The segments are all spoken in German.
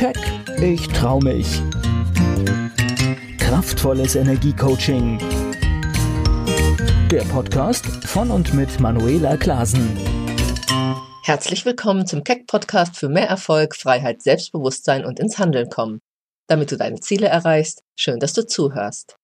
Keck, ich trau mich. Kraftvolles Energiecoaching. Der Podcast von und mit Manuela Klasen. Herzlich willkommen zum Keck Podcast für mehr Erfolg, Freiheit, Selbstbewusstsein und ins Handeln kommen. Damit du deine Ziele erreichst, schön, dass du zuhörst.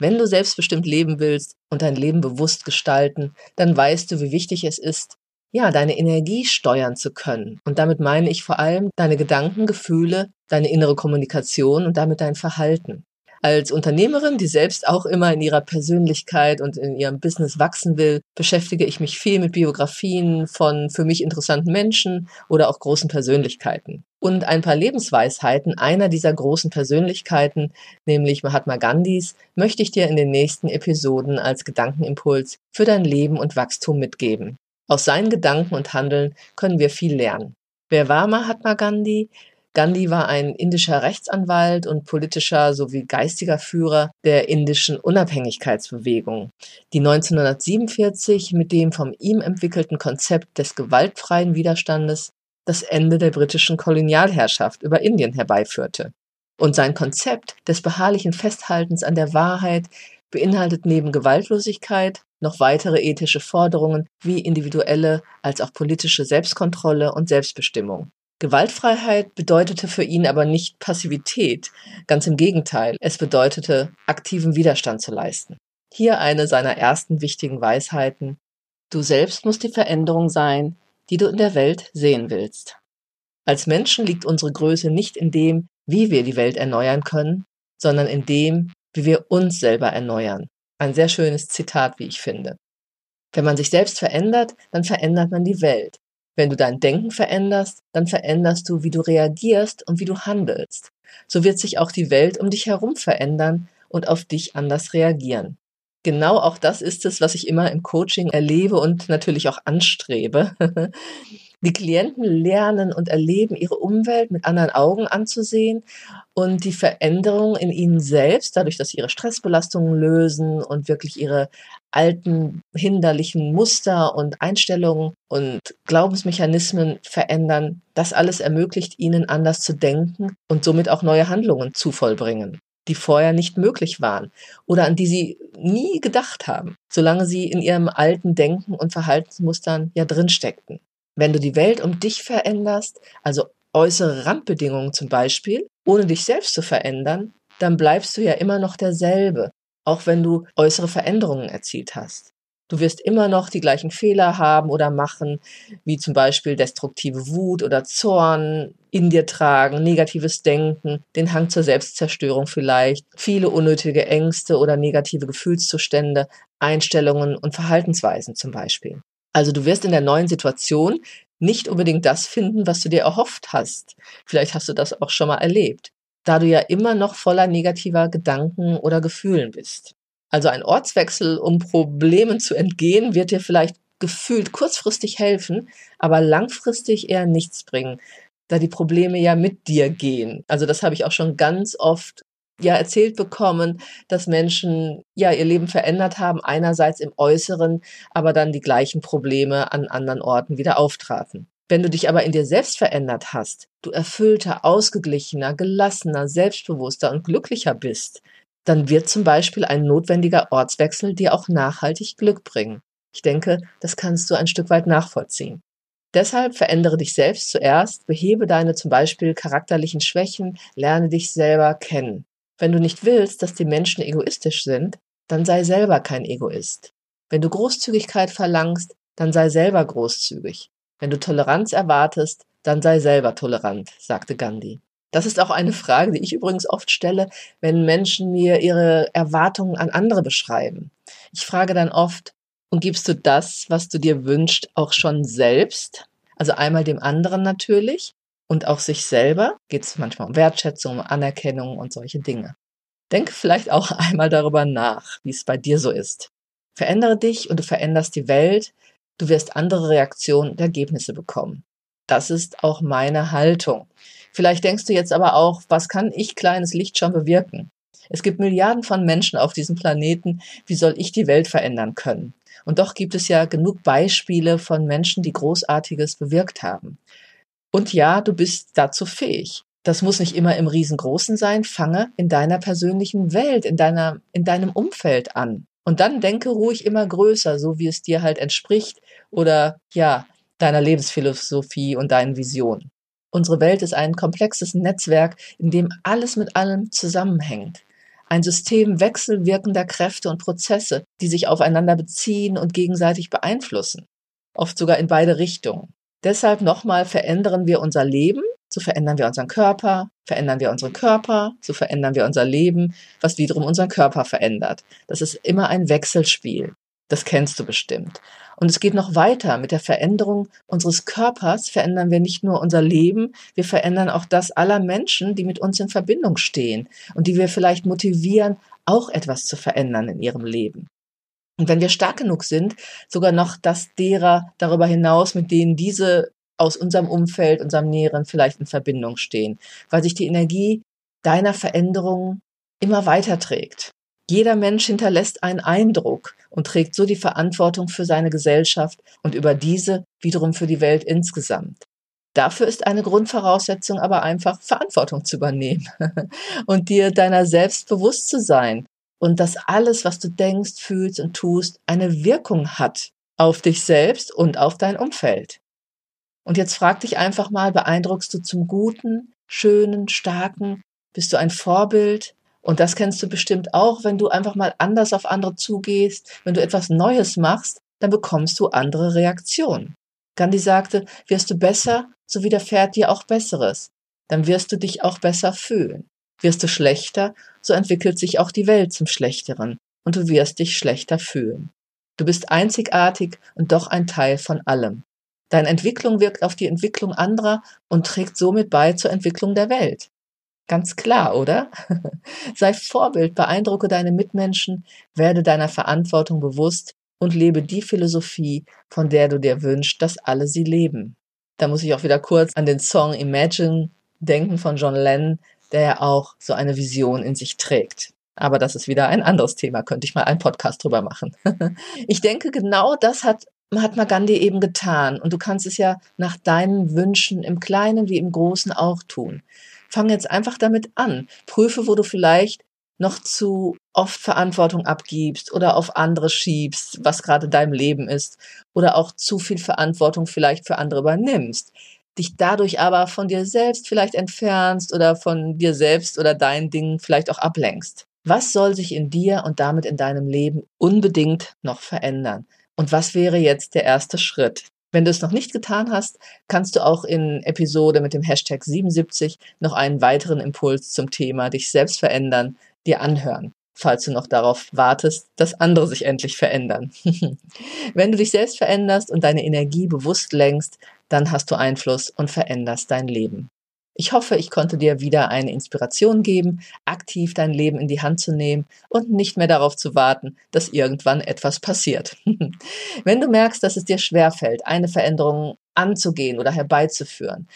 Wenn du selbstbestimmt leben willst und dein Leben bewusst gestalten, dann weißt du, wie wichtig es ist, ja, deine Energie steuern zu können. Und damit meine ich vor allem deine Gedanken, Gefühle, deine innere Kommunikation und damit dein Verhalten. Als Unternehmerin, die selbst auch immer in ihrer Persönlichkeit und in ihrem Business wachsen will, beschäftige ich mich viel mit Biografien von für mich interessanten Menschen oder auch großen Persönlichkeiten. Und ein paar Lebensweisheiten einer dieser großen Persönlichkeiten, nämlich Mahatma Gandhis, möchte ich dir in den nächsten Episoden als Gedankenimpuls für dein Leben und Wachstum mitgeben. Aus seinen Gedanken und Handeln können wir viel lernen. Wer war Mahatma Gandhi? Gandhi war ein indischer Rechtsanwalt und politischer sowie geistiger Führer der indischen Unabhängigkeitsbewegung, die 1947 mit dem von ihm entwickelten Konzept des gewaltfreien Widerstandes das Ende der britischen Kolonialherrschaft über Indien herbeiführte. Und sein Konzept des beharrlichen Festhaltens an der Wahrheit beinhaltet neben Gewaltlosigkeit noch weitere ethische Forderungen wie individuelle als auch politische Selbstkontrolle und Selbstbestimmung. Gewaltfreiheit bedeutete für ihn aber nicht Passivität, ganz im Gegenteil, es bedeutete aktiven Widerstand zu leisten. Hier eine seiner ersten wichtigen Weisheiten. Du selbst musst die Veränderung sein, die du in der Welt sehen willst. Als Menschen liegt unsere Größe nicht in dem, wie wir die Welt erneuern können, sondern in dem, wie wir uns selber erneuern. Ein sehr schönes Zitat, wie ich finde. Wenn man sich selbst verändert, dann verändert man die Welt. Wenn du dein Denken veränderst, dann veränderst du, wie du reagierst und wie du handelst. So wird sich auch die Welt um dich herum verändern und auf dich anders reagieren. Genau auch das ist es, was ich immer im Coaching erlebe und natürlich auch anstrebe. Die Klienten lernen und erleben ihre Umwelt mit anderen Augen anzusehen und die Veränderung in ihnen selbst, dadurch, dass sie ihre Stressbelastungen lösen und wirklich ihre alten hinderlichen Muster und Einstellungen und Glaubensmechanismen verändern, das alles ermöglicht ihnen anders zu denken und somit auch neue Handlungen zu vollbringen, die vorher nicht möglich waren oder an die sie nie gedacht haben, solange sie in ihrem alten Denken und Verhaltensmustern ja drinsteckten. Wenn du die Welt um dich veränderst, also äußere Randbedingungen zum Beispiel, ohne dich selbst zu verändern, dann bleibst du ja immer noch derselbe, auch wenn du äußere Veränderungen erzielt hast. Du wirst immer noch die gleichen Fehler haben oder machen, wie zum Beispiel destruktive Wut oder Zorn in dir tragen, negatives Denken, den Hang zur Selbstzerstörung vielleicht, viele unnötige Ängste oder negative Gefühlszustände, Einstellungen und Verhaltensweisen zum Beispiel. Also du wirst in der neuen Situation nicht unbedingt das finden, was du dir erhofft hast. Vielleicht hast du das auch schon mal erlebt, da du ja immer noch voller negativer Gedanken oder Gefühlen bist. Also ein Ortswechsel, um Problemen zu entgehen, wird dir vielleicht gefühlt kurzfristig helfen, aber langfristig eher nichts bringen, da die Probleme ja mit dir gehen. Also das habe ich auch schon ganz oft ja erzählt bekommen, dass Menschen ja ihr Leben verändert haben, einerseits im Äußeren, aber dann die gleichen Probleme an anderen Orten wieder auftraten. Wenn du dich aber in dir selbst verändert hast, du erfüllter, ausgeglichener, gelassener, selbstbewusster und glücklicher bist, dann wird zum Beispiel ein notwendiger Ortswechsel dir auch nachhaltig Glück bringen. Ich denke, das kannst du ein Stück weit nachvollziehen. Deshalb verändere dich selbst zuerst, behebe deine zum Beispiel charakterlichen Schwächen, lerne dich selber kennen. Wenn du nicht willst, dass die Menschen egoistisch sind, dann sei selber kein Egoist. Wenn du Großzügigkeit verlangst, dann sei selber großzügig. Wenn du Toleranz erwartest, dann sei selber tolerant, sagte Gandhi. Das ist auch eine Frage, die ich übrigens oft stelle, wenn Menschen mir ihre Erwartungen an andere beschreiben. Ich frage dann oft, und gibst du das, was du dir wünschst, auch schon selbst? Also einmal dem anderen natürlich, und auch sich selber geht es manchmal um Wertschätzung, um Anerkennung und solche Dinge. Denke vielleicht auch einmal darüber nach, wie es bei dir so ist. Verändere dich und du veränderst die Welt. Du wirst andere Reaktionen und Ergebnisse bekommen. Das ist auch meine Haltung. Vielleicht denkst du jetzt aber auch, was kann ich kleines Licht schon bewirken? Es gibt Milliarden von Menschen auf diesem Planeten. Wie soll ich die Welt verändern können? Und doch gibt es ja genug Beispiele von Menschen, die Großartiges bewirkt haben. Und ja, du bist dazu fähig. Das muss nicht immer im Riesengroßen sein. Fange in deiner persönlichen Welt, in deiner, in deinem Umfeld an. Und dann denke ruhig immer größer, so wie es dir halt entspricht oder ja, deiner Lebensphilosophie und deinen Visionen. Unsere Welt ist ein komplexes Netzwerk, in dem alles mit allem zusammenhängt. Ein System wechselwirkender Kräfte und Prozesse, die sich aufeinander beziehen und gegenseitig beeinflussen. Oft sogar in beide Richtungen. Deshalb nochmal verändern wir unser Leben, so verändern wir unseren Körper, verändern wir unseren Körper, so verändern wir unser Leben, was wiederum unseren Körper verändert. Das ist immer ein Wechselspiel. Das kennst du bestimmt. Und es geht noch weiter. Mit der Veränderung unseres Körpers verändern wir nicht nur unser Leben, wir verändern auch das aller Menschen, die mit uns in Verbindung stehen und die wir vielleicht motivieren, auch etwas zu verändern in ihrem Leben. Und wenn wir stark genug sind, sogar noch das derer darüber hinaus, mit denen diese aus unserem Umfeld, unserem Näheren vielleicht in Verbindung stehen, weil sich die Energie deiner Veränderung immer weiter trägt. Jeder Mensch hinterlässt einen Eindruck und trägt so die Verantwortung für seine Gesellschaft und über diese wiederum für die Welt insgesamt. Dafür ist eine Grundvoraussetzung aber einfach Verantwortung zu übernehmen und dir deiner selbst bewusst zu sein und dass alles, was du denkst, fühlst und tust, eine Wirkung hat auf dich selbst und auf dein Umfeld. Und jetzt frag dich einfach mal, beeindruckst du zum Guten, Schönen, Starken? Bist du ein Vorbild? Und das kennst du bestimmt auch, wenn du einfach mal anders auf andere zugehst, wenn du etwas Neues machst, dann bekommst du andere Reaktionen. Gandhi sagte, wirst du besser, so widerfährt dir auch Besseres. Dann wirst du dich auch besser fühlen. Wirst du schlechter, so entwickelt sich auch die Welt zum Schlechteren und du wirst dich schlechter fühlen. Du bist einzigartig und doch ein Teil von allem. Deine Entwicklung wirkt auf die Entwicklung anderer und trägt somit bei zur Entwicklung der Welt. Ganz klar, oder? Sei Vorbild, beeindrucke deine Mitmenschen, werde deiner Verantwortung bewusst und lebe die Philosophie, von der du dir wünschst, dass alle sie leben. Da muss ich auch wieder kurz an den Song Imagine denken von John Lennon, der ja auch so eine Vision in sich trägt. Aber das ist wieder ein anderes Thema, könnte ich mal einen Podcast drüber machen. ich denke, genau das hat Mahatma Gandhi eben getan. Und du kannst es ja nach deinen Wünschen im Kleinen wie im Großen auch tun. Fang jetzt einfach damit an. Prüfe, wo du vielleicht noch zu oft Verantwortung abgibst oder auf andere schiebst, was gerade dein Leben ist, oder auch zu viel Verantwortung vielleicht für andere übernimmst, dich dadurch aber von dir selbst vielleicht entfernst oder von dir selbst oder deinen Dingen vielleicht auch ablenkst. Was soll sich in dir und damit in deinem Leben unbedingt noch verändern? Und was wäre jetzt der erste Schritt? Wenn du es noch nicht getan hast, kannst du auch in Episode mit dem Hashtag 77 noch einen weiteren Impuls zum Thema dich selbst verändern dir anhören, falls du noch darauf wartest, dass andere sich endlich verändern. Wenn du dich selbst veränderst und deine Energie bewusst lenkst, dann hast du Einfluss und veränderst dein Leben. Ich hoffe, ich konnte dir wieder eine Inspiration geben, aktiv dein Leben in die Hand zu nehmen und nicht mehr darauf zu warten, dass irgendwann etwas passiert. Wenn du merkst, dass es dir schwerfällt, eine Veränderung anzugehen oder herbeizuführen,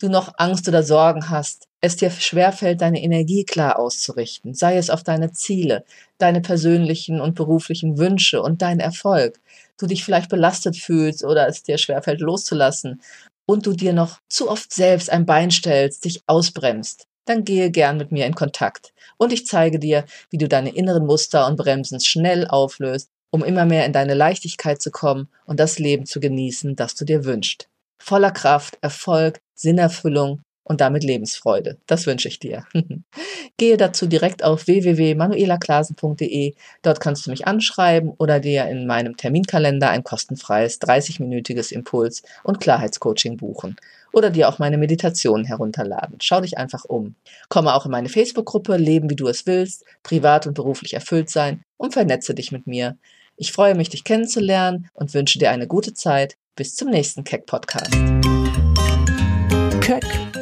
du noch Angst oder Sorgen hast, es dir schwerfällt, deine Energie klar auszurichten, sei es auf deine Ziele, deine persönlichen und beruflichen Wünsche und deinen Erfolg, du dich vielleicht belastet fühlst oder es dir schwerfällt loszulassen und du dir noch zu oft selbst ein Bein stellst, dich ausbremst, dann gehe gern mit mir in Kontakt und ich zeige dir, wie du deine inneren Muster und Bremsen schnell auflöst, um immer mehr in deine Leichtigkeit zu kommen und das Leben zu genießen, das du dir wünschst. Voller Kraft, Erfolg, Sinnerfüllung und damit Lebensfreude. Das wünsche ich dir. Gehe dazu direkt auf www.manuelaklasen.de. Dort kannst du mich anschreiben oder dir in meinem Terminkalender ein kostenfreies 30-minütiges Impuls- und Klarheitscoaching buchen oder dir auch meine Meditation herunterladen. Schau dich einfach um. Komme auch in meine Facebook-Gruppe Leben, wie du es willst, privat und beruflich erfüllt sein und vernetze dich mit mir. Ich freue mich, dich kennenzulernen und wünsche dir eine gute Zeit. Bis zum nächsten Keck-Podcast. Keck,